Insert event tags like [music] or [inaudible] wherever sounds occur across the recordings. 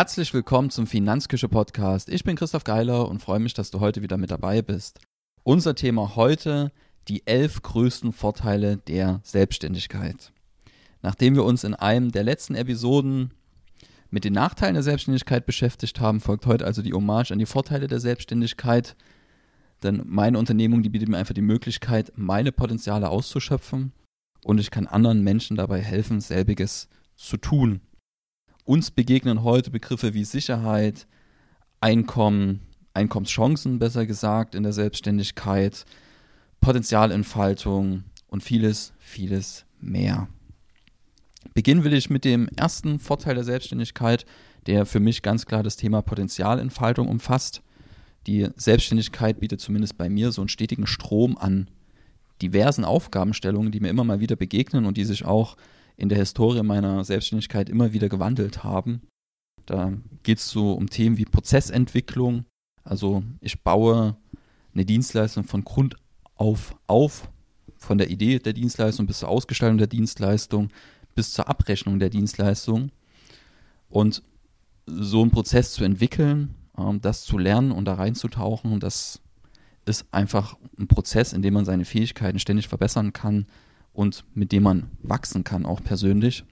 Herzlich willkommen zum Finanzküche Podcast. Ich bin Christoph Geiler und freue mich, dass du heute wieder mit dabei bist. Unser Thema heute die elf größten Vorteile der Selbstständigkeit. Nachdem wir uns in einem der letzten Episoden mit den Nachteilen der Selbstständigkeit beschäftigt haben, folgt heute also die Hommage an die Vorteile der Selbstständigkeit. Denn meine Unternehmung, die bietet mir einfach die Möglichkeit, meine Potenziale auszuschöpfen und ich kann anderen Menschen dabei helfen, selbiges zu tun. Uns begegnen heute Begriffe wie Sicherheit, Einkommen, Einkommenschancen besser gesagt in der Selbstständigkeit, Potenzialentfaltung und vieles, vieles mehr. Beginnen will ich mit dem ersten Vorteil der Selbstständigkeit, der für mich ganz klar das Thema Potenzialentfaltung umfasst. Die Selbstständigkeit bietet zumindest bei mir so einen stetigen Strom an diversen Aufgabenstellungen, die mir immer mal wieder begegnen und die sich auch in der Historie meiner Selbstständigkeit immer wieder gewandelt haben. Da geht es so um Themen wie Prozessentwicklung. Also ich baue eine Dienstleistung von Grund auf auf, von der Idee der Dienstleistung bis zur Ausgestaltung der Dienstleistung, bis zur Abrechnung der Dienstleistung. Und so einen Prozess zu entwickeln, ähm, das zu lernen und da reinzutauchen, das ist einfach ein Prozess, in dem man seine Fähigkeiten ständig verbessern kann und mit dem man wachsen kann, auch persönlich.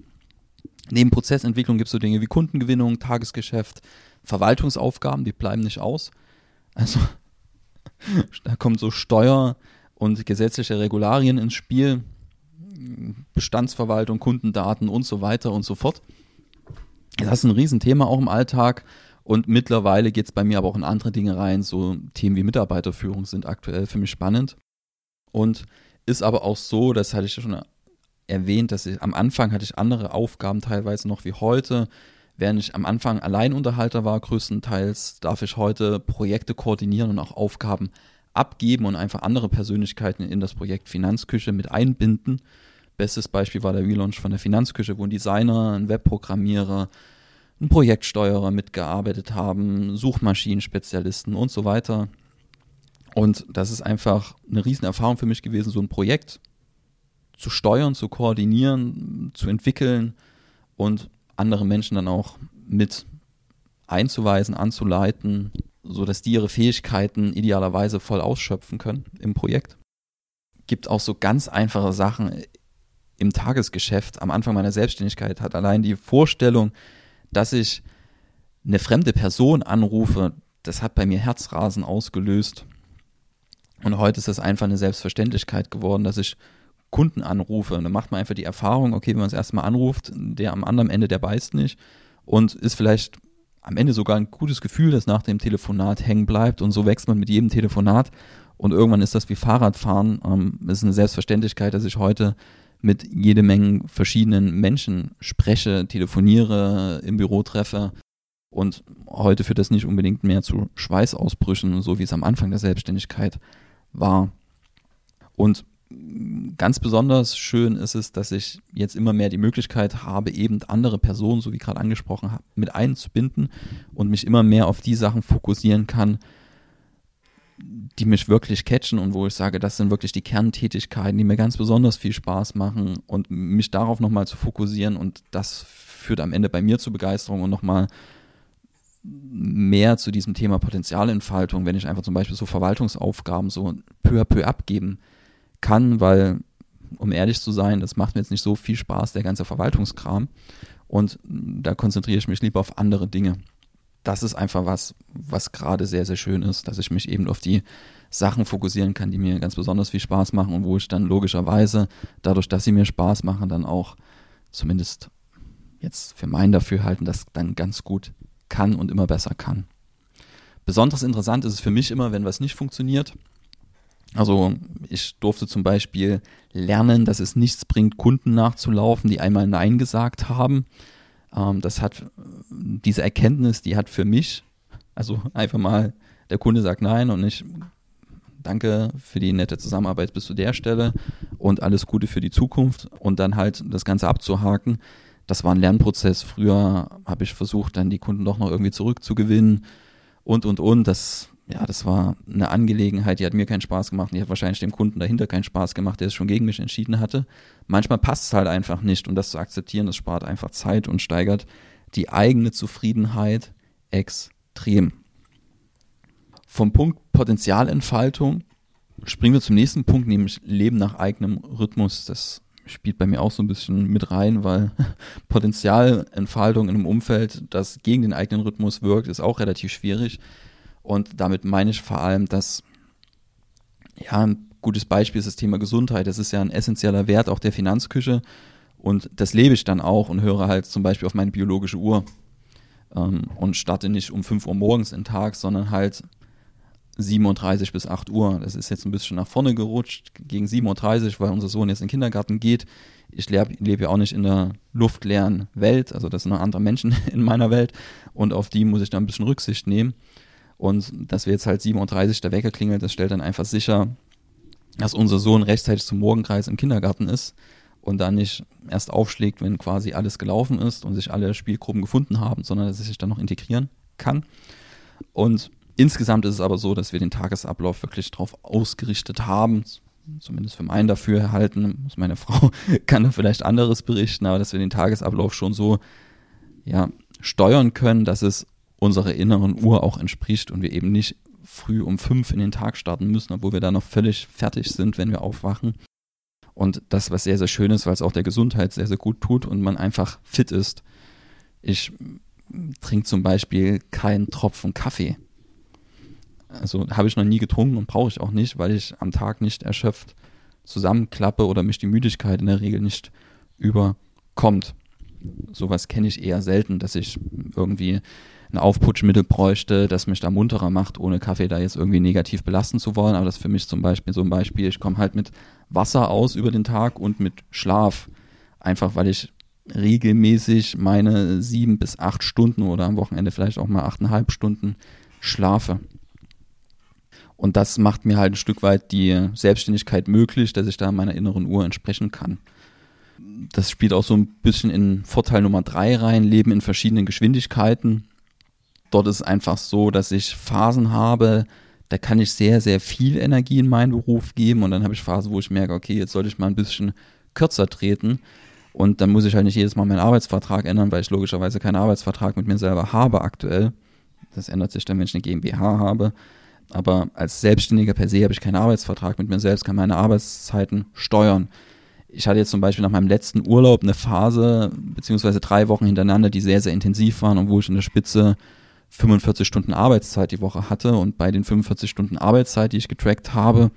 Neben Prozessentwicklung gibt es so Dinge wie Kundengewinnung, Tagesgeschäft, Verwaltungsaufgaben, die bleiben nicht aus. Also [laughs] da kommt so Steuer und gesetzliche Regularien ins Spiel, Bestandsverwaltung, Kundendaten und so weiter und so fort. Das ist ein Riesenthema auch im Alltag. Und mittlerweile geht es bei mir aber auch in andere Dinge rein. So Themen wie Mitarbeiterführung sind aktuell für mich spannend. Und ist aber auch so, das hatte ich schon erwähnt, dass ich am Anfang hatte ich andere Aufgaben teilweise noch wie heute. Während ich am Anfang Alleinunterhalter war, größtenteils darf ich heute Projekte koordinieren und auch Aufgaben abgeben und einfach andere Persönlichkeiten in das Projekt Finanzküche mit einbinden. Bestes Beispiel war der Relaunch von der Finanzküche, wo ein Designer, ein Webprogrammierer, ein Projektsteuerer mitgearbeitet haben, Suchmaschinenspezialisten und so weiter. Und das ist einfach eine Riesenerfahrung für mich gewesen, so ein Projekt zu steuern, zu koordinieren, zu entwickeln und andere Menschen dann auch mit einzuweisen, anzuleiten, sodass die ihre Fähigkeiten idealerweise voll ausschöpfen können im Projekt. Gibt auch so ganz einfache Sachen im Tagesgeschäft. Am Anfang meiner Selbstständigkeit hat allein die Vorstellung, dass ich eine fremde Person anrufe, das hat bei mir Herzrasen ausgelöst. Und heute ist das einfach eine Selbstverständlichkeit geworden, dass ich Kunden anrufe. Und dann macht man einfach die Erfahrung, okay, wenn man es erstmal anruft, der am anderen Ende, der beißt nicht und ist vielleicht am Ende sogar ein gutes Gefühl, das nach dem Telefonat hängen bleibt und so wächst man mit jedem Telefonat und irgendwann ist das wie Fahrradfahren. Ähm, es ist eine Selbstverständlichkeit, dass ich heute mit jede Menge verschiedenen Menschen spreche, telefoniere, im Büro treffe. Und heute führt das nicht unbedingt mehr zu Schweißausbrüchen, so wie es am Anfang der Selbstständigkeit war. Und ganz besonders schön ist es, dass ich jetzt immer mehr die Möglichkeit habe, eben andere Personen, so wie gerade angesprochen habe, mit einzubinden und mich immer mehr auf die Sachen fokussieren kann, die mich wirklich catchen und wo ich sage, das sind wirklich die Kerntätigkeiten, die mir ganz besonders viel Spaß machen und mich darauf nochmal zu fokussieren und das führt am Ende bei mir zu Begeisterung und nochmal mehr zu diesem Thema Potenzialentfaltung, wenn ich einfach zum Beispiel so Verwaltungsaufgaben so peu à peu abgeben kann, weil, um ehrlich zu sein, das macht mir jetzt nicht so viel Spaß, der ganze Verwaltungskram. Und da konzentriere ich mich lieber auf andere Dinge. Das ist einfach was, was gerade sehr, sehr schön ist, dass ich mich eben auf die Sachen fokussieren kann, die mir ganz besonders viel Spaß machen und wo ich dann logischerweise, dadurch, dass sie mir Spaß machen, dann auch zumindest jetzt für mein Dafürhalten das dann ganz gut kann und immer besser kann. Besonders interessant ist es für mich immer, wenn was nicht funktioniert. Also ich durfte zum Beispiel lernen, dass es nichts bringt, Kunden nachzulaufen, die einmal Nein gesagt haben. Ähm, das hat, diese Erkenntnis, die hat für mich, also einfach mal, der Kunde sagt nein und ich danke für die nette Zusammenarbeit bis zu der Stelle und alles Gute für die Zukunft und dann halt das Ganze abzuhaken. Das war ein Lernprozess. Früher habe ich versucht, dann die Kunden doch noch irgendwie zurückzugewinnen und, und, und. Das ja, das war eine Angelegenheit, die hat mir keinen Spaß gemacht, die hat wahrscheinlich dem Kunden dahinter keinen Spaß gemacht, der es schon gegen mich entschieden hatte. Manchmal passt es halt einfach nicht und das zu akzeptieren, das spart einfach Zeit und steigert die eigene Zufriedenheit extrem. Vom Punkt Potenzialentfaltung springen wir zum nächsten Punkt, nämlich Leben nach eigenem Rhythmus. Das spielt bei mir auch so ein bisschen mit rein, weil [laughs] Potenzialentfaltung in einem Umfeld, das gegen den eigenen Rhythmus wirkt, ist auch relativ schwierig. Und damit meine ich vor allem, dass ja, ein gutes Beispiel ist das Thema Gesundheit. Das ist ja ein essentieller Wert auch der Finanzküche. Und das lebe ich dann auch und höre halt zum Beispiel auf meine biologische Uhr ähm, und starte nicht um 5 Uhr morgens in den Tag, sondern halt 37 bis 8 Uhr. Das ist jetzt ein bisschen nach vorne gerutscht gegen 7.30 Uhr, weil unser Sohn jetzt in den Kindergarten geht. Ich lebe, lebe ja auch nicht in der luftleeren Welt, also das sind noch andere Menschen [laughs] in meiner Welt und auf die muss ich dann ein bisschen Rücksicht nehmen. Und dass wir jetzt halt 7.30 Uhr der Wecker klingelt, das stellt dann einfach sicher, dass unser Sohn rechtzeitig zum Morgenkreis im Kindergarten ist und dann nicht erst aufschlägt, wenn quasi alles gelaufen ist und sich alle Spielgruppen gefunden haben, sondern dass er sich dann noch integrieren kann. Und Insgesamt ist es aber so, dass wir den Tagesablauf wirklich darauf ausgerichtet haben, zumindest für meinen Dafürhalten, muss meine [laughs] Frau kann da vielleicht anderes berichten, aber dass wir den Tagesablauf schon so ja, steuern können, dass es unserer inneren Uhr auch entspricht und wir eben nicht früh um fünf in den Tag starten müssen, obwohl wir da noch völlig fertig sind, wenn wir aufwachen. Und das, was sehr, sehr schön ist, weil es auch der Gesundheit sehr, sehr gut tut und man einfach fit ist. Ich trinke zum Beispiel keinen Tropfen Kaffee also habe ich noch nie getrunken und brauche ich auch nicht, weil ich am Tag nicht erschöpft zusammenklappe oder mich die Müdigkeit in der Regel nicht überkommt. Sowas kenne ich eher selten, dass ich irgendwie ein Aufputschmittel bräuchte, das mich da munterer macht, ohne Kaffee da jetzt irgendwie negativ belasten zu wollen. Aber das ist für mich zum Beispiel so ein Beispiel, ich komme halt mit Wasser aus über den Tag und mit Schlaf. Einfach weil ich regelmäßig meine sieben bis acht Stunden oder am Wochenende vielleicht auch mal achteinhalb Stunden schlafe. Und das macht mir halt ein Stück weit die Selbstständigkeit möglich, dass ich da meiner inneren Uhr entsprechen kann. Das spielt auch so ein bisschen in Vorteil Nummer drei rein, Leben in verschiedenen Geschwindigkeiten. Dort ist es einfach so, dass ich Phasen habe, da kann ich sehr, sehr viel Energie in meinen Beruf geben und dann habe ich Phasen, wo ich merke, okay, jetzt sollte ich mal ein bisschen kürzer treten und dann muss ich halt nicht jedes Mal meinen Arbeitsvertrag ändern, weil ich logischerweise keinen Arbeitsvertrag mit mir selber habe aktuell. Das ändert sich dann, wenn ich eine GmbH habe. Aber als Selbstständiger per se habe ich keinen Arbeitsvertrag mit mir selbst, kann meine Arbeitszeiten steuern. Ich hatte jetzt zum Beispiel nach meinem letzten Urlaub eine Phase, beziehungsweise drei Wochen hintereinander, die sehr, sehr intensiv waren und wo ich in der Spitze 45 Stunden Arbeitszeit die Woche hatte. Und bei den 45 Stunden Arbeitszeit, die ich getrackt habe,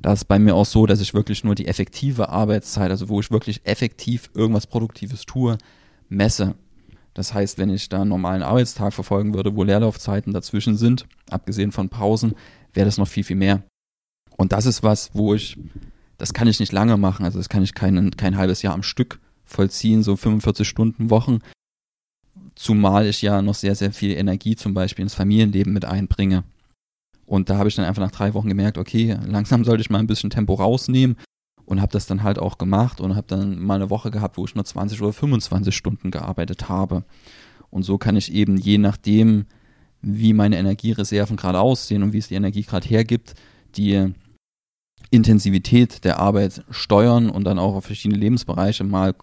da ist bei mir auch so, dass ich wirklich nur die effektive Arbeitszeit, also wo ich wirklich effektiv irgendwas Produktives tue, messe. Das heißt, wenn ich da einen normalen Arbeitstag verfolgen würde, wo Leerlaufzeiten dazwischen sind, abgesehen von Pausen, wäre das noch viel, viel mehr. Und das ist was, wo ich, das kann ich nicht lange machen, also das kann ich kein, kein halbes Jahr am Stück vollziehen, so 45 Stunden Wochen, zumal ich ja noch sehr, sehr viel Energie zum Beispiel ins Familienleben mit einbringe. Und da habe ich dann einfach nach drei Wochen gemerkt, okay, langsam sollte ich mal ein bisschen Tempo rausnehmen und habe das dann halt auch gemacht und habe dann mal eine Woche gehabt, wo ich nur 20 oder 25 Stunden gearbeitet habe. Und so kann ich eben je nachdem, wie meine Energiereserven gerade aussehen und wie es die Energie gerade hergibt, die Intensivität der Arbeit steuern und dann auch auf verschiedene Lebensbereiche mal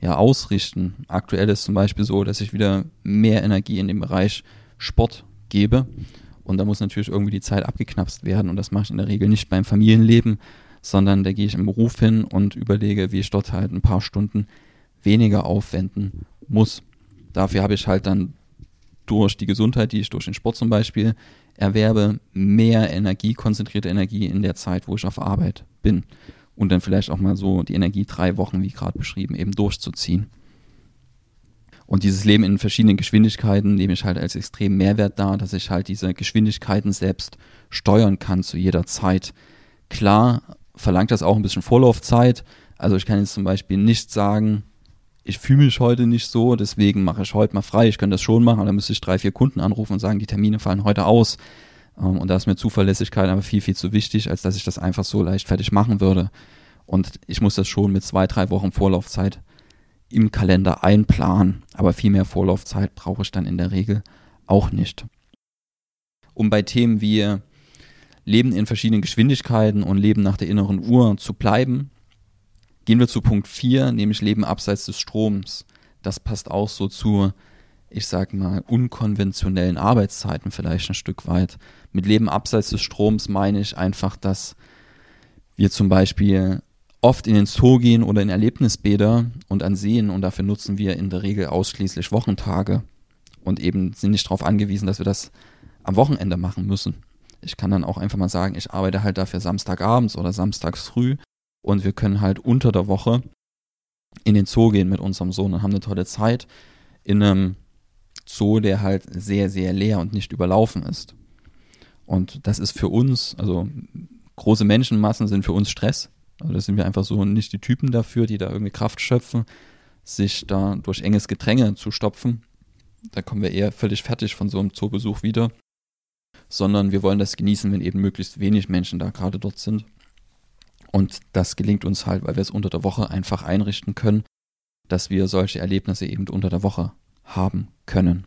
ja, ausrichten. Aktuell ist zum Beispiel so, dass ich wieder mehr Energie in den Bereich Sport gebe. Und da muss natürlich irgendwie die Zeit abgeknapst werden. Und das mache ich in der Regel nicht beim Familienleben, sondern da gehe ich im Beruf hin und überlege, wie ich dort halt ein paar Stunden weniger aufwenden muss. Dafür habe ich halt dann durch die Gesundheit, die ich durch den Sport zum Beispiel erwerbe, mehr Energie, konzentrierte Energie in der Zeit, wo ich auf Arbeit bin. Und dann vielleicht auch mal so die Energie drei Wochen, wie gerade beschrieben, eben durchzuziehen. Und dieses Leben in verschiedenen Geschwindigkeiten nehme ich halt als extrem Mehrwert dar, dass ich halt diese Geschwindigkeiten selbst steuern kann zu jeder Zeit. Klar verlangt das auch ein bisschen Vorlaufzeit. Also ich kann jetzt zum Beispiel nicht sagen, ich fühle mich heute nicht so, deswegen mache ich heute mal frei. Ich könnte das schon machen, aber dann müsste ich drei, vier Kunden anrufen und sagen, die Termine fallen heute aus. Ähm, und da ist mir Zuverlässigkeit aber viel, viel zu wichtig, als dass ich das einfach so leichtfertig machen würde. Und ich muss das schon mit zwei, drei Wochen Vorlaufzeit im Kalender einplanen. Aber viel mehr Vorlaufzeit brauche ich dann in der Regel auch nicht. Um bei Themen wie Leben in verschiedenen Geschwindigkeiten und Leben nach der inneren Uhr zu bleiben. Gehen wir zu Punkt 4, nämlich Leben abseits des Stroms. Das passt auch so zu ich sag mal, unkonventionellen Arbeitszeiten vielleicht ein Stück weit. Mit Leben abseits des Stroms meine ich einfach, dass wir zum Beispiel oft in den Zoo gehen oder in Erlebnisbäder und an Seen und dafür nutzen wir in der Regel ausschließlich Wochentage und eben sind nicht darauf angewiesen, dass wir das am Wochenende machen müssen. Ich kann dann auch einfach mal sagen, ich arbeite halt dafür Samstagabends oder samstags früh und wir können halt unter der Woche in den Zoo gehen mit unserem Sohn und haben eine tolle Zeit in einem Zoo, der halt sehr, sehr leer und nicht überlaufen ist. Und das ist für uns, also große Menschenmassen sind für uns Stress. Also da sind wir einfach so nicht die Typen dafür, die da irgendwie Kraft schöpfen, sich da durch enges Gedränge zu stopfen. Da kommen wir eher völlig fertig von so einem Zoobesuch wieder. Sondern wir wollen das genießen, wenn eben möglichst wenig Menschen da gerade dort sind. Und das gelingt uns halt, weil wir es unter der Woche einfach einrichten können, dass wir solche Erlebnisse eben unter der Woche haben können.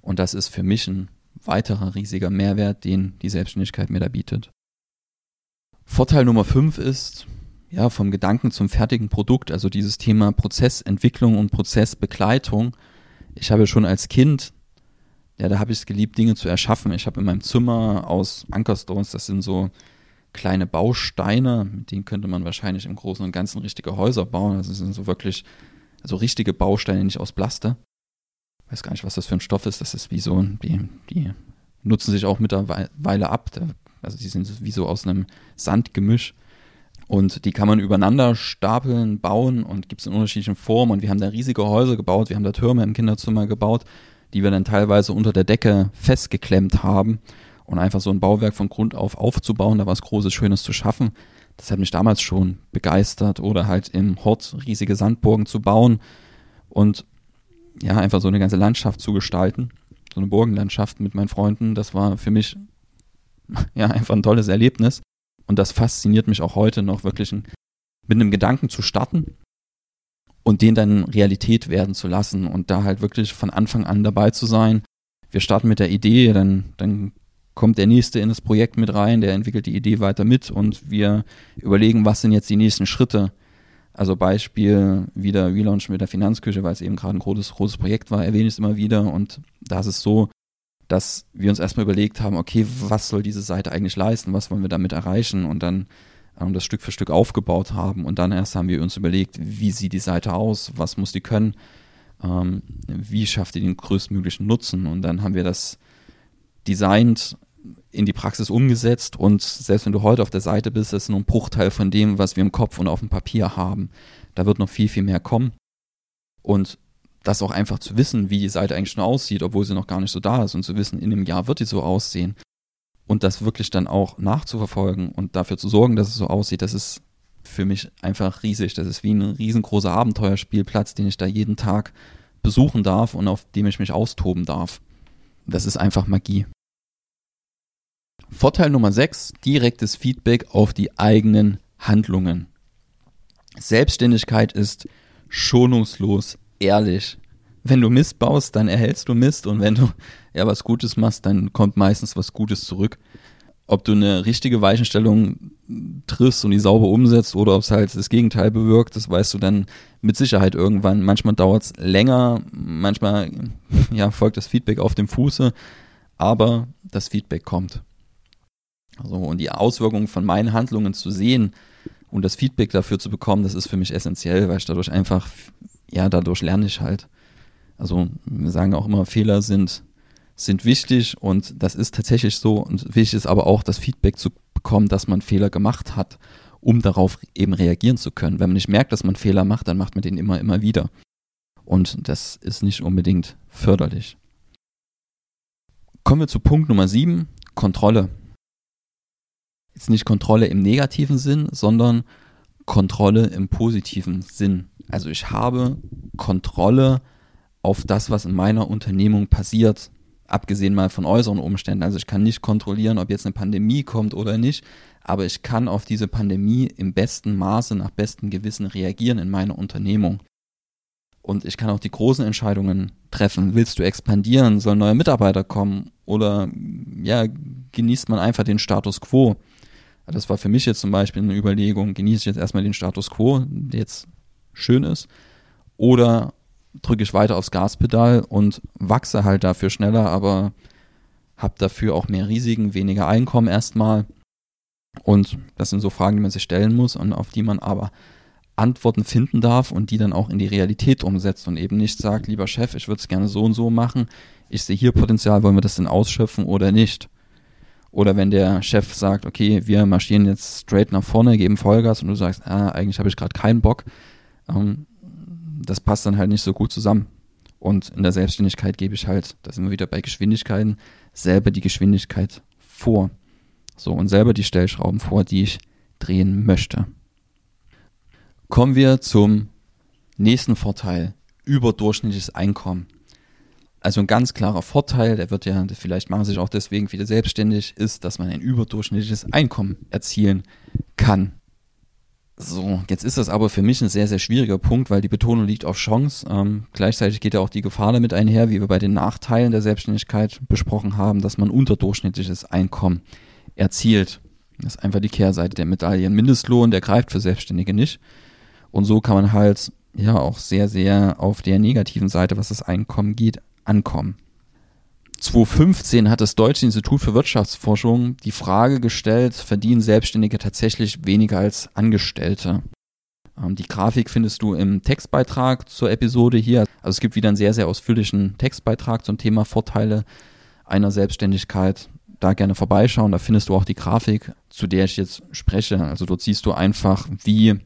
Und das ist für mich ein weiterer riesiger Mehrwert, den die Selbstständigkeit mir da bietet. Vorteil Nummer fünf ist, ja, vom Gedanken zum fertigen Produkt, also dieses Thema Prozessentwicklung und Prozessbegleitung. Ich habe schon als Kind, ja, da habe ich es geliebt, Dinge zu erschaffen. Ich habe in meinem Zimmer aus Ankerstones, das sind so kleine Bausteine, mit denen könnte man wahrscheinlich im Großen und Ganzen richtige Häuser bauen. Das sind so wirklich, also richtige Bausteine, nicht aus Plaste. Ich weiß gar nicht, was das für ein Stoff ist. Das ist wie so, die, die nutzen sich auch mittlerweile ab. Also die sind wie so aus einem Sandgemisch. Und die kann man übereinander stapeln, bauen und gibt es in unterschiedlichen Formen. Und wir haben da riesige Häuser gebaut, wir haben da Türme im Kinderzimmer gebaut, die wir dann teilweise unter der Decke festgeklemmt haben. Und einfach so ein Bauwerk von Grund auf aufzubauen, da was Großes, Schönes zu schaffen, das hat mich damals schon begeistert. Oder halt im Hort riesige Sandburgen zu bauen und ja, einfach so eine ganze Landschaft zu gestalten. So eine Burgenlandschaft mit meinen Freunden, das war für mich [laughs] ja, einfach ein tolles Erlebnis. Und das fasziniert mich auch heute noch wirklich mit einem Gedanken zu starten und den dann Realität werden zu lassen und da halt wirklich von Anfang an dabei zu sein. Wir starten mit der Idee, dann, dann kommt der Nächste in das Projekt mit rein, der entwickelt die Idee weiter mit und wir überlegen, was sind jetzt die nächsten Schritte. Also Beispiel wieder Relaunch mit der Finanzküche, weil es eben gerade ein großes, großes Projekt war, erwähne ich es immer wieder und da ist es so, dass wir uns erstmal überlegt haben, okay, was soll diese Seite eigentlich leisten, was wollen wir damit erreichen und dann ähm, das Stück für Stück aufgebaut haben und dann erst haben wir uns überlegt, wie sieht die Seite aus, was muss die können, ähm, wie schafft die den größtmöglichen Nutzen und dann haben wir das designt, in die Praxis umgesetzt und selbst wenn du heute auf der Seite bist, ist nur ein Bruchteil von dem, was wir im Kopf und auf dem Papier haben. Da wird noch viel, viel mehr kommen. Und das auch einfach zu wissen, wie die Seite eigentlich schon aussieht, obwohl sie noch gar nicht so da ist und zu wissen, in einem Jahr wird die so aussehen und das wirklich dann auch nachzuverfolgen und dafür zu sorgen, dass es so aussieht, das ist für mich einfach riesig. Das ist wie ein riesengroßer Abenteuerspielplatz, den ich da jeden Tag besuchen darf und auf dem ich mich austoben darf. Das ist einfach Magie. Vorteil Nummer 6, direktes Feedback auf die eigenen Handlungen. Selbstständigkeit ist schonungslos ehrlich. Wenn du Mist baust, dann erhältst du Mist und wenn du ja was Gutes machst, dann kommt meistens was Gutes zurück. Ob du eine richtige Weichenstellung triffst und die sauber umsetzt oder ob es halt das Gegenteil bewirkt, das weißt du dann mit Sicherheit irgendwann. Manchmal dauert es länger, manchmal ja, folgt das Feedback auf dem Fuße, aber das Feedback kommt. Also, und die Auswirkungen von meinen Handlungen zu sehen und das Feedback dafür zu bekommen, das ist für mich essentiell, weil ich dadurch einfach ja, dadurch lerne ich halt. Also wir sagen auch immer, Fehler sind, sind wichtig und das ist tatsächlich so. Und wichtig ist aber auch, das Feedback zu bekommen, dass man Fehler gemacht hat, um darauf eben reagieren zu können. Wenn man nicht merkt, dass man Fehler macht, dann macht man den immer, immer wieder. Und das ist nicht unbedingt förderlich. Kommen wir zu Punkt Nummer 7, Kontrolle. Jetzt nicht Kontrolle im negativen Sinn, sondern Kontrolle im positiven Sinn. Also ich habe Kontrolle auf das, was in meiner Unternehmung passiert, abgesehen mal von äußeren Umständen. Also ich kann nicht kontrollieren, ob jetzt eine Pandemie kommt oder nicht, aber ich kann auf diese Pandemie im besten Maße, nach bestem Gewissen reagieren in meiner Unternehmung. Und ich kann auch die großen Entscheidungen treffen. Willst du expandieren? Sollen neue Mitarbeiter kommen? Oder ja, genießt man einfach den Status quo? Das war für mich jetzt zum Beispiel eine Überlegung, genieße ich jetzt erstmal den Status quo, der jetzt schön ist, oder drücke ich weiter aufs Gaspedal und wachse halt dafür schneller, aber habe dafür auch mehr Risiken, weniger Einkommen erstmal. Und das sind so Fragen, die man sich stellen muss und auf die man aber Antworten finden darf und die dann auch in die Realität umsetzt und eben nicht sagt, lieber Chef, ich würde es gerne so und so machen, ich sehe hier Potenzial, wollen wir das denn ausschöpfen oder nicht? Oder wenn der Chef sagt, okay, wir marschieren jetzt straight nach vorne, geben Vollgas und du sagst, ah, eigentlich habe ich gerade keinen Bock, ähm, das passt dann halt nicht so gut zusammen. Und in der Selbstständigkeit gebe ich halt, da sind wir wieder bei Geschwindigkeiten, selber die Geschwindigkeit vor. So, und selber die Stellschrauben vor, die ich drehen möchte. Kommen wir zum nächsten Vorteil, überdurchschnittliches Einkommen. Also ein ganz klarer Vorteil, der wird ja, vielleicht machen sich auch deswegen viele selbstständig, ist, dass man ein überdurchschnittliches Einkommen erzielen kann. So, jetzt ist das aber für mich ein sehr, sehr schwieriger Punkt, weil die Betonung liegt auf Chance. Ähm, gleichzeitig geht ja auch die Gefahr damit einher, wie wir bei den Nachteilen der Selbstständigkeit besprochen haben, dass man unterdurchschnittliches Einkommen erzielt. Das ist einfach die Kehrseite der Medaille. Mindestlohn, der greift für Selbstständige nicht. Und so kann man halt ja auch sehr, sehr auf der negativen Seite, was das Einkommen geht, ankommen. 2015 hat das Deutsche Institut für Wirtschaftsforschung die Frage gestellt, verdienen Selbstständige tatsächlich weniger als Angestellte? Ähm, die Grafik findest du im Textbeitrag zur Episode hier. Also es gibt wieder einen sehr, sehr ausführlichen Textbeitrag zum Thema Vorteile einer Selbstständigkeit. Da gerne vorbeischauen, da findest du auch die Grafik, zu der ich jetzt spreche. Also dort siehst du einfach, wie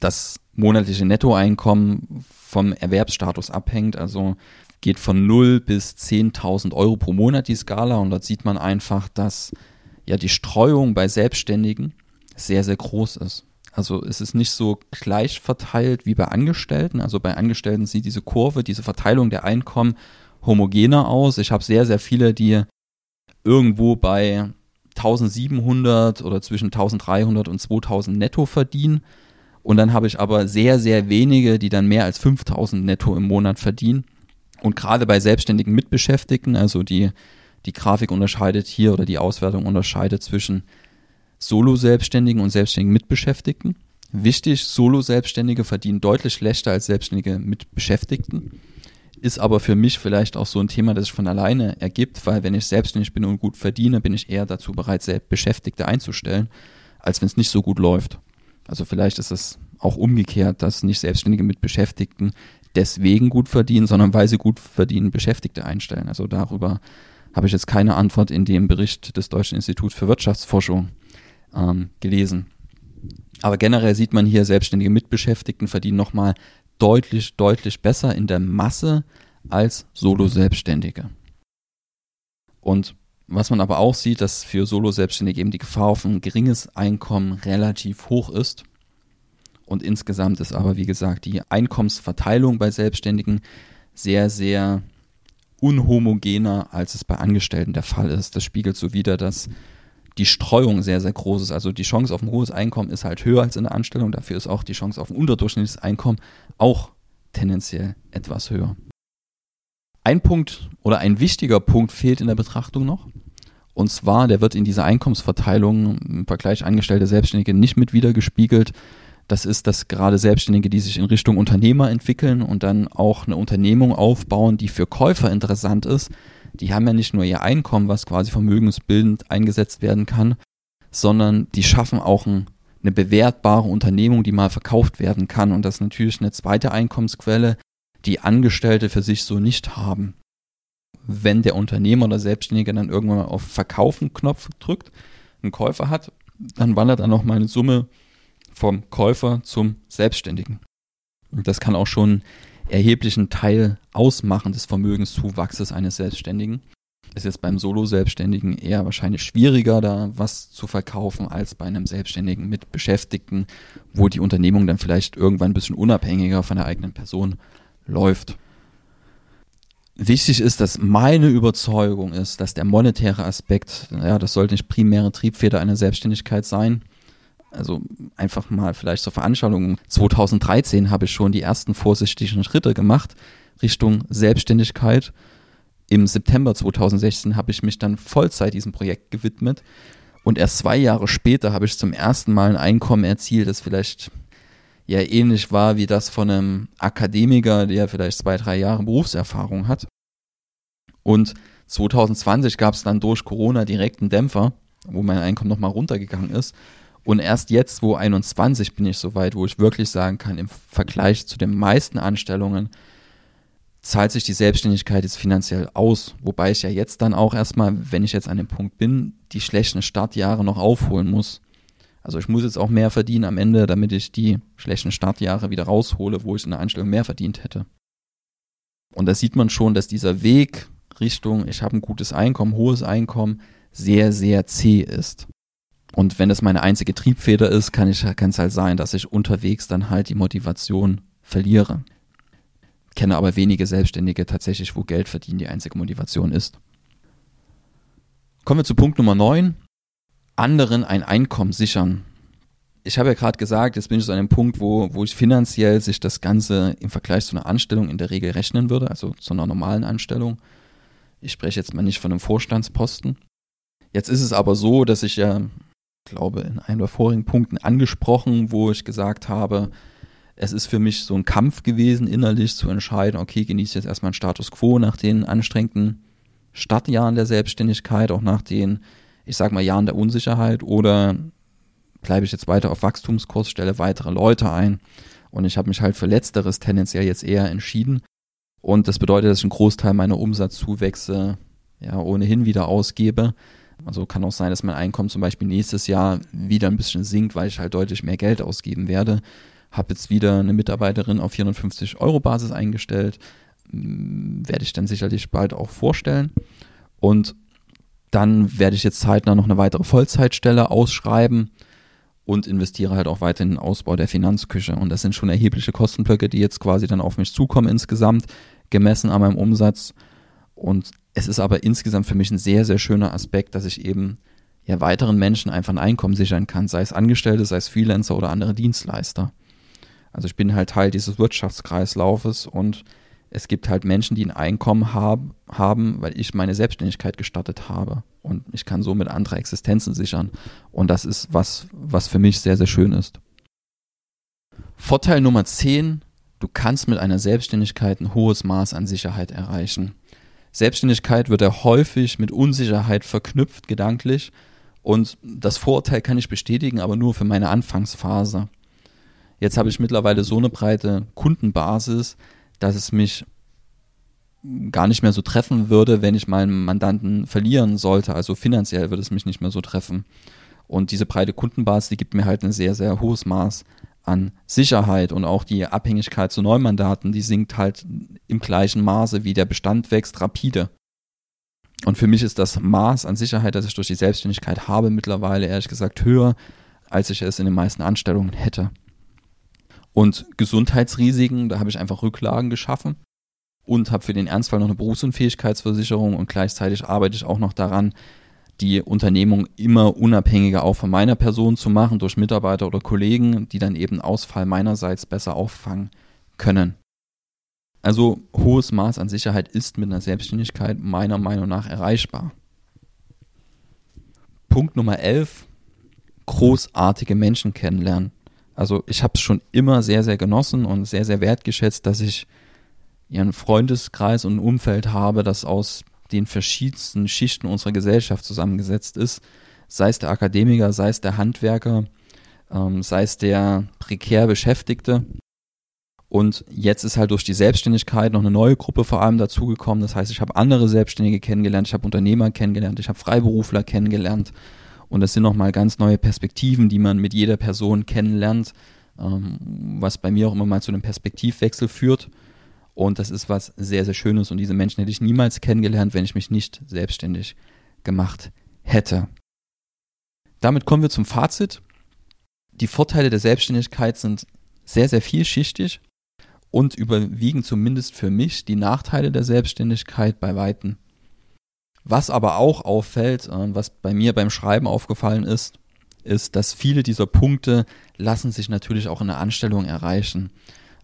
das monatliche Nettoeinkommen vom Erwerbsstatus abhängt. Also geht von 0 bis 10.000 Euro pro Monat die Skala und dort sieht man einfach, dass ja die Streuung bei Selbstständigen sehr, sehr groß ist. Also es ist nicht so gleich verteilt wie bei Angestellten. Also bei Angestellten sieht diese Kurve, diese Verteilung der Einkommen homogener aus. Ich habe sehr, sehr viele, die irgendwo bei 1700 oder zwischen 1300 und 2000 netto verdienen. Und dann habe ich aber sehr, sehr wenige, die dann mehr als 5000 netto im Monat verdienen. Und gerade bei selbstständigen Mitbeschäftigten, also die, die Grafik unterscheidet hier oder die Auswertung unterscheidet zwischen Solo-Selbstständigen und selbstständigen Mitbeschäftigten. Wichtig, Solo-Selbstständige verdienen deutlich schlechter als selbstständige Mitbeschäftigten. Ist aber für mich vielleicht auch so ein Thema, das sich von alleine ergibt, weil wenn ich selbstständig bin und gut verdiene, bin ich eher dazu bereit, Beschäftigte einzustellen, als wenn es nicht so gut läuft. Also vielleicht ist es auch umgekehrt, dass nicht Selbstständige mit Beschäftigten deswegen gut verdienen, sondern weil sie gut verdienen, Beschäftigte einstellen. Also darüber habe ich jetzt keine Antwort in dem Bericht des Deutschen Instituts für Wirtschaftsforschung ähm, gelesen. Aber generell sieht man hier, selbstständige Mitbeschäftigten verdienen nochmal deutlich, deutlich besser in der Masse als Solo-Selbstständige. Und was man aber auch sieht, dass für Solo-Selbstständige eben die Gefahr auf ein geringes Einkommen relativ hoch ist. Und insgesamt ist aber, wie gesagt, die Einkommensverteilung bei Selbstständigen sehr, sehr unhomogener, als es bei Angestellten der Fall ist. Das spiegelt so wider, dass die Streuung sehr, sehr groß ist. Also die Chance auf ein hohes Einkommen ist halt höher als in der Anstellung. Dafür ist auch die Chance auf ein unterdurchschnittliches Einkommen auch tendenziell etwas höher. Ein Punkt oder ein wichtiger Punkt fehlt in der Betrachtung noch. Und zwar, der wird in dieser Einkommensverteilung im Vergleich Angestellte Selbstständige nicht mit wiedergespiegelt. Das ist, dass gerade Selbstständige, die sich in Richtung Unternehmer entwickeln und dann auch eine Unternehmung aufbauen, die für Käufer interessant ist, die haben ja nicht nur ihr Einkommen, was quasi vermögensbildend eingesetzt werden kann, sondern die schaffen auch ein, eine bewertbare Unternehmung, die mal verkauft werden kann. Und das ist natürlich eine zweite Einkommensquelle, die Angestellte für sich so nicht haben. Wenn der Unternehmer oder Selbstständige dann irgendwann mal auf Verkaufen-Knopf drückt, einen Käufer hat, dann wandert dann noch mal eine Summe vom Käufer zum Selbstständigen. Und das kann auch schon erheblichen Teil ausmachen des Vermögenszuwachses eines Selbstständigen. Es ist beim Solo-Selbstständigen eher wahrscheinlich schwieriger, da was zu verkaufen, als bei einem Selbstständigen mit Beschäftigten, wo die Unternehmung dann vielleicht irgendwann ein bisschen unabhängiger von der eigenen Person läuft. Wichtig ist, dass meine Überzeugung ist, dass der monetäre Aspekt, ja, das sollte nicht primäre Triebfeder einer Selbstständigkeit sein, also einfach mal vielleicht zur Veranschaulichung. 2013 habe ich schon die ersten vorsichtigen Schritte gemacht Richtung Selbstständigkeit. Im September 2016 habe ich mich dann Vollzeit diesem Projekt gewidmet und erst zwei Jahre später habe ich zum ersten Mal ein Einkommen erzielt, das vielleicht ja ähnlich war wie das von einem Akademiker, der vielleicht zwei, drei Jahre Berufserfahrung hat. Und 2020 gab es dann durch Corona direkt einen Dämpfer, wo mein Einkommen nochmal runtergegangen ist. Und erst jetzt, wo 21 bin ich so weit, wo ich wirklich sagen kann, im Vergleich zu den meisten Anstellungen zahlt sich die Selbstständigkeit jetzt finanziell aus. Wobei ich ja jetzt dann auch erstmal, wenn ich jetzt an dem Punkt bin, die schlechten Startjahre noch aufholen muss. Also ich muss jetzt auch mehr verdienen am Ende, damit ich die schlechten Startjahre wieder raushole, wo ich in der Anstellung mehr verdient hätte. Und da sieht man schon, dass dieser Weg Richtung, ich habe ein gutes Einkommen, hohes Einkommen, sehr, sehr zäh ist. Und wenn das meine einzige Triebfeder ist, kann ich, kann es halt sein, dass ich unterwegs dann halt die Motivation verliere. Kenne aber wenige Selbstständige tatsächlich, wo Geld verdienen die einzige Motivation ist. Kommen wir zu Punkt Nummer 9 anderen ein Einkommen sichern. Ich habe ja gerade gesagt, jetzt bin ich an einem Punkt, wo, wo ich finanziell sich das Ganze im Vergleich zu einer Anstellung in der Regel rechnen würde, also zu einer normalen Anstellung. Ich spreche jetzt mal nicht von einem Vorstandsposten. Jetzt ist es aber so, dass ich ja, glaube, in einem der vorigen Punkten angesprochen, wo ich gesagt habe, es ist für mich so ein Kampf gewesen, innerlich zu entscheiden, okay, genieße ich jetzt erstmal einen Status quo nach den anstrengenden Startjahren der Selbstständigkeit, auch nach den ich sag mal, Jahren der Unsicherheit oder bleibe ich jetzt weiter auf Wachstumskurs, stelle weitere Leute ein. Und ich habe mich halt für Letzteres tendenziell jetzt eher entschieden. Und das bedeutet, dass ich einen Großteil meiner Umsatzzuwächse ja ohnehin wieder ausgebe. Also kann auch sein, dass mein Einkommen zum Beispiel nächstes Jahr wieder ein bisschen sinkt, weil ich halt deutlich mehr Geld ausgeben werde. Habe jetzt wieder eine Mitarbeiterin auf 450 Euro Basis eingestellt. Werde ich dann sicherlich bald auch vorstellen. Und dann werde ich jetzt zeitnah noch eine weitere Vollzeitstelle ausschreiben und investiere halt auch weiter in den Ausbau der Finanzküche. Und das sind schon erhebliche Kostenblöcke, die jetzt quasi dann auf mich zukommen insgesamt, gemessen an meinem Umsatz. Und es ist aber insgesamt für mich ein sehr, sehr schöner Aspekt, dass ich eben ja weiteren Menschen einfach ein Einkommen sichern kann, sei es Angestellte, sei es Freelancer oder andere Dienstleister. Also ich bin halt Teil dieses Wirtschaftskreislaufes und es gibt halt Menschen, die ein Einkommen hab, haben, weil ich meine Selbstständigkeit gestartet habe. Und ich kann somit andere Existenzen sichern. Und das ist was, was für mich sehr, sehr schön ist. Vorteil Nummer 10, du kannst mit einer Selbstständigkeit ein hohes Maß an Sicherheit erreichen. Selbstständigkeit wird ja häufig mit Unsicherheit verknüpft, gedanklich. Und das Vorurteil kann ich bestätigen, aber nur für meine Anfangsphase. Jetzt habe ich mittlerweile so eine breite Kundenbasis, dass es mich gar nicht mehr so treffen würde, wenn ich meinen Mandanten verlieren sollte. Also finanziell würde es mich nicht mehr so treffen. Und diese breite Kundenbasis, die gibt mir halt ein sehr, sehr hohes Maß an Sicherheit und auch die Abhängigkeit zu Neumandaten, die sinkt halt im gleichen Maße, wie der Bestand wächst, rapide. Und für mich ist das Maß an Sicherheit, das ich durch die Selbstständigkeit habe, mittlerweile ehrlich gesagt höher, als ich es in den meisten Anstellungen hätte. Und Gesundheitsrisiken, da habe ich einfach Rücklagen geschaffen und habe für den Ernstfall noch eine Berufsunfähigkeitsversicherung und gleichzeitig arbeite ich auch noch daran, die Unternehmung immer unabhängiger auch von meiner Person zu machen durch Mitarbeiter oder Kollegen, die dann eben Ausfall meinerseits besser auffangen können. Also hohes Maß an Sicherheit ist mit einer Selbstständigkeit meiner Meinung nach erreichbar. Punkt Nummer 11. Großartige Menschen kennenlernen. Also ich habe es schon immer sehr, sehr genossen und sehr, sehr wertgeschätzt, dass ich ihren Freundeskreis und Umfeld habe, das aus den verschiedensten Schichten unserer Gesellschaft zusammengesetzt ist. Sei es der Akademiker, sei es der Handwerker, ähm, sei es der prekär Beschäftigte. Und jetzt ist halt durch die Selbstständigkeit noch eine neue Gruppe vor allem dazugekommen. Das heißt, ich habe andere Selbstständige kennengelernt, ich habe Unternehmer kennengelernt, ich habe Freiberufler kennengelernt. Und das sind nochmal ganz neue Perspektiven, die man mit jeder Person kennenlernt, ähm, was bei mir auch immer mal zu einem Perspektivwechsel führt. Und das ist was sehr, sehr Schönes. Und diese Menschen hätte ich niemals kennengelernt, wenn ich mich nicht selbstständig gemacht hätte. Damit kommen wir zum Fazit. Die Vorteile der Selbstständigkeit sind sehr, sehr vielschichtig und überwiegen zumindest für mich die Nachteile der Selbstständigkeit bei Weitem. Was aber auch auffällt, äh, was bei mir beim Schreiben aufgefallen ist, ist, dass viele dieser Punkte lassen sich natürlich auch in der Anstellung erreichen.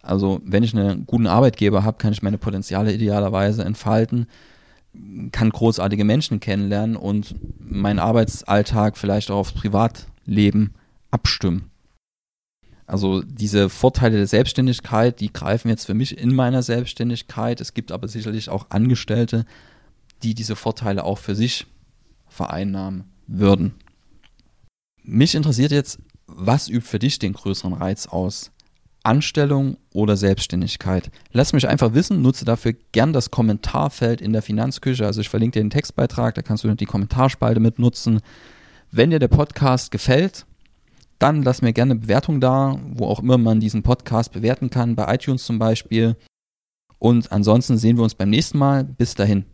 Also wenn ich einen guten Arbeitgeber habe, kann ich meine Potenziale idealerweise entfalten, kann großartige Menschen kennenlernen und meinen Arbeitsalltag vielleicht auch aufs Privatleben abstimmen. Also diese Vorteile der Selbstständigkeit, die greifen jetzt für mich in meiner Selbstständigkeit. Es gibt aber sicherlich auch Angestellte, die diese Vorteile auch für sich vereinnahmen würden. Mich interessiert jetzt, was übt für dich den größeren Reiz aus? Anstellung oder Selbstständigkeit? Lass mich einfach wissen, nutze dafür gern das Kommentarfeld in der Finanzküche. Also ich verlinke dir den Textbeitrag, da kannst du die Kommentarspalte mitnutzen. Wenn dir der Podcast gefällt, dann lass mir gerne eine Bewertung da, wo auch immer man diesen Podcast bewerten kann, bei iTunes zum Beispiel. Und ansonsten sehen wir uns beim nächsten Mal. Bis dahin.